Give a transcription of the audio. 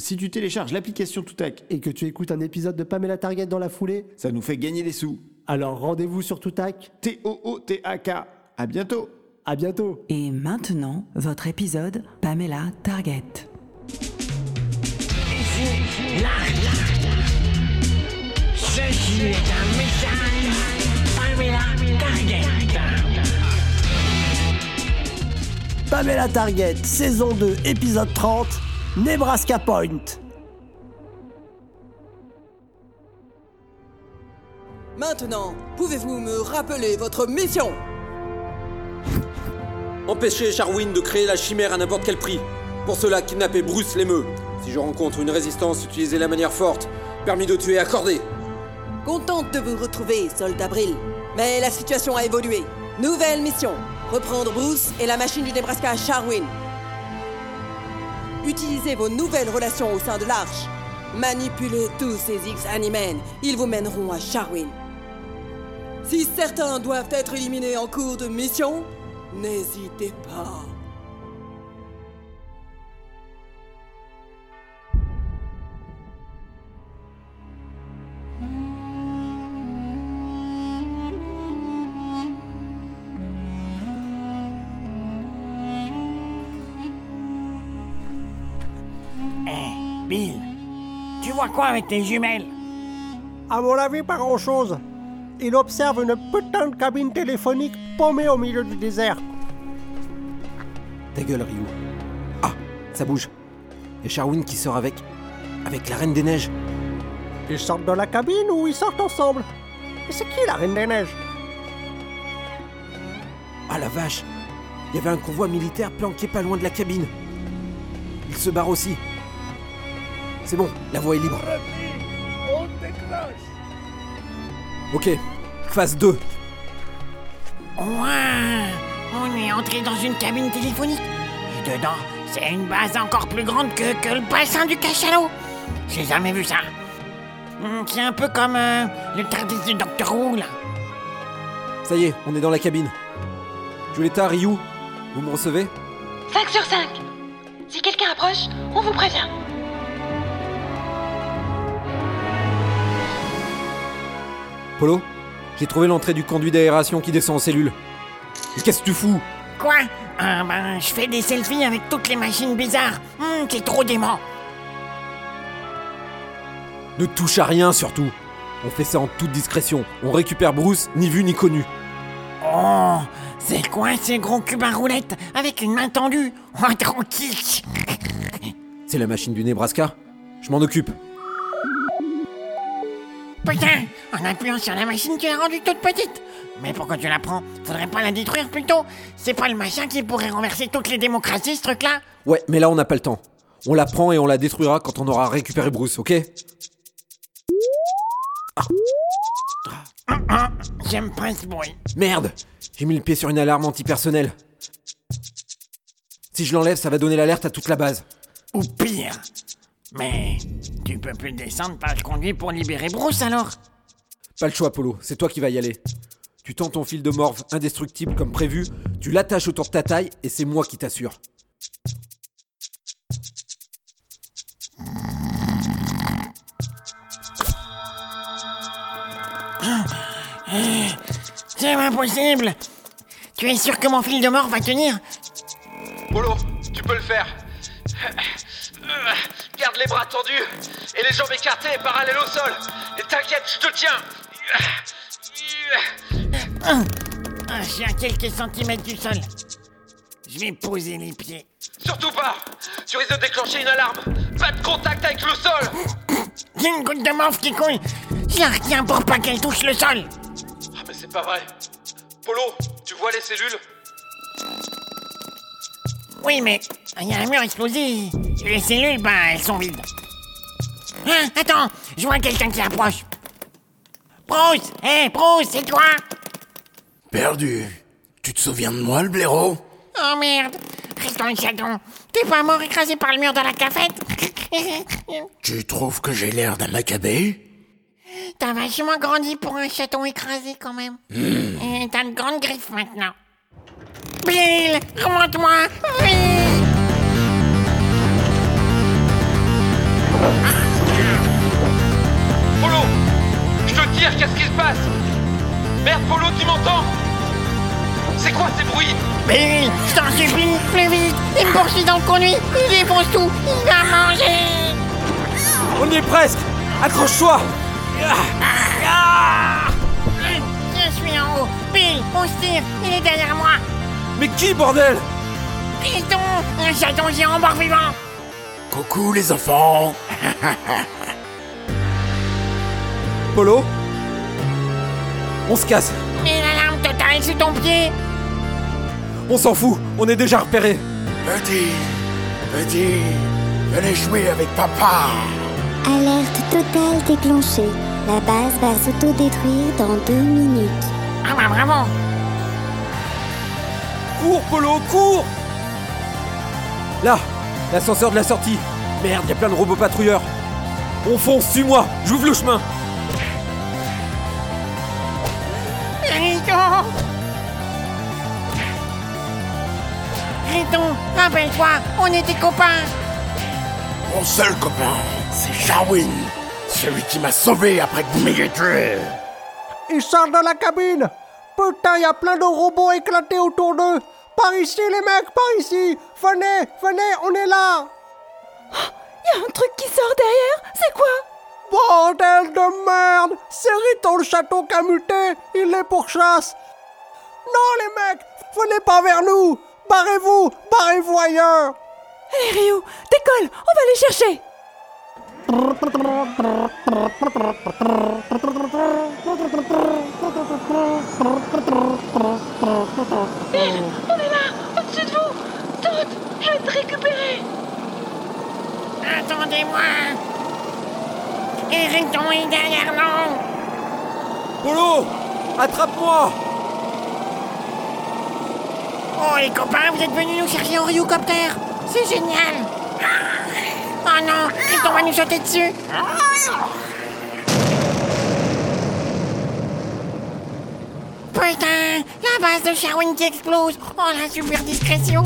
Si tu télécharges l'application Toutac, et que tu écoutes un épisode de Pamela Target dans la foulée, ça nous fait gagner des sous. alors rendez-vous sur Toutac. T-O-O-T-A-K. À bientôt. À bientôt. Et maintenant, votre épisode Pamela Target. Ceci est un message Pamela Target. Pamela Target, saison 2, épisode 30, Nebraska Point. Maintenant, pouvez-vous me rappeler votre mission? Empêcher Charwin de créer la chimère à n'importe quel prix. Pour cela, kidnapper Bruce l'émeu. Si je rencontre une résistance, utilisez la manière forte. Permis de tuer accordé. Contente de vous retrouver, soldat Brill. Mais la situation a évolué. Nouvelle mission. Reprendre Bruce et la machine du Nebraska à Charwin. Utilisez vos nouvelles relations au sein de l'Arche. Manipulez tous ces X-Animen. Ils vous mèneront à Charwin. Si certains doivent être éliminés en cours de mission, n'hésitez pas. Eh, Bill, tu vois quoi avec tes jumelles? À mon avis, pas grand-chose. Il observe une putain de cabine téléphonique paumée au milieu du désert. Ta gueule, Ryu. Ah, ça bouge. Et Charwin qui sort avec. avec la Reine des Neiges. Ils sortent de la cabine ou ils sortent ensemble? Et c'est qui la Reine des Neiges? Ah la vache Il y avait un convoi militaire planqué pas loin de la cabine. Il se barre aussi. C'est bon, la voie est libre. Ok, phase 2. Ouah, On est entré dans une cabine téléphonique. Et dedans, c'est une base encore plus grande que, que le bassin du cachalot. J'ai jamais vu ça. Hmm, C'est un peu comme euh, le TARDIS du Docteur Who, là. Ça y est, on est dans la cabine. Julieta, Ryu, vous me recevez? 5 sur 5 Si quelqu'un approche, on vous prévient. Polo J'ai trouvé l'entrée du conduit d'aération qui descend en cellule. Mais qu'est-ce que tu fous? Quoi? Ah ben, je fais des selfies avec toutes les machines bizarres. Hmm, c'est trop dément. Ne touche à rien surtout. On fait ça en toute discrétion. On récupère Bruce, ni vu ni connu. Oh, c'est quoi ces gros cubes à roulettes avec une main tendue? Oh, tranquille. C'est la machine du Nebraska? Je m'en occupe. Putain, en appuyant sur la machine, tu l'as rendue toute petite. Mais pourquoi tu la prends Faudrait pas la détruire plutôt C'est pas le machin qui pourrait renverser toutes les démocraties, ce truc-là Ouais, mais là on n'a pas le temps. On la prend et on la détruira quand on aura récupéré Bruce, ok? J'aime pas ce bruit. Merde J'ai mis le pied sur une alarme antipersonnelle. Si je l'enlève, ça va donner l'alerte à toute la base. Ou pire. Mais tu peux plus descendre par le conduit pour libérer Bruce alors Pas le choix, Polo, c'est toi qui vas y aller. Tu tends ton fil de morve indestructible comme prévu, tu l'attaches autour de ta taille et c'est moi qui t'assure. C'est impossible Tu es sûr que mon fil de mort va tenir? Polo, tu peux le faire. Garde les bras tendus et les jambes écartées et parallèles au sol. Et t'inquiète, je te tiens. Je suis à quelques centimètres du sol. Je vais poser les pieds. Surtout pas Tu risques de déclencher une alarme Pas de contact avec le sol J'ai une goutte de morve qui coule Je la retiens pour pas qu'elle touche le sol Ah mais c'est pas vrai Polo, tu vois les cellules? Oui, mais il y a un mur explosé. Les cellules, bah, elles sont vides. Hein, attends, je vois quelqu'un qui approche. Bruce Hé, Bruce, c'est toi? Perdu. Tu te souviens de moi, le blaireau? Oh merde Reste dans le chaton. T'es pas mort écrasé par le mur de la cafette? Tu trouves que j'ai l'air d'un macabé T'as vachement grandi pour un chaton écrasé quand même. Et t'as de grandes griffes maintenant. Bill, remonte-moi Polo Je te tire, qu'est-ce qui se passe? Merde, Polo, tu m'entends? C'est quoi ces bruits? Mais je t'en supplie, plus vite. Il me poursuit dans le conduit, il défonce tout, il va manger. On y est presque. Accroche-toi. Je suis en haut, Bill, on se tire, il est derrière moi. Mais qui, bordel? Piston Un chaton géant mort vivant. Coucou les enfants. Polo On se casse. Et l'alarme totale est sous ton pied. On s'en fout On est déjà repéré Petit, petit, venez jouer avec papa. Alerte totale déclenchée. La base va s'autodétruire dans deux minutes. Ah bah bravo. Cours, Polo, cours Là L'ascenseur de la sortie. Merde, y a plein de robots patrouilleurs. On fonce, suis-moi J'ouvre le chemin. Riton. Riton, rappelle-toi, on était copains. Mon seul copain, c'est Sharwin, celui qui m'a sauvé après que vous m'ayez tué. Il sort de la cabine. Putain, y a plein de robots éclatés autour d'eux Par ici, les mecs, par ici. Venez, venez, on est là. Y a un truc qui sort derrière C'est quoi? Bordel de merde. C'est Riton le château qui a muté Il les pourchasse Non, les mecs Venez pas vers nous. Barrez-vous Barrez-vous ailleurs. Allez Ryu, décolle On va les chercher Bill, on est là Au-dessus de vous Todd, je vais te récupérer Attendez-moi Et Riton est derrière nous Polo Attrape-moi. Oh les copains, vous êtes venus nous chercher en Ryucopter C'est génial. Oh non, Riton va nous sauter dessus. Putain La base de Sherwin qui explose. Oh la super discrétion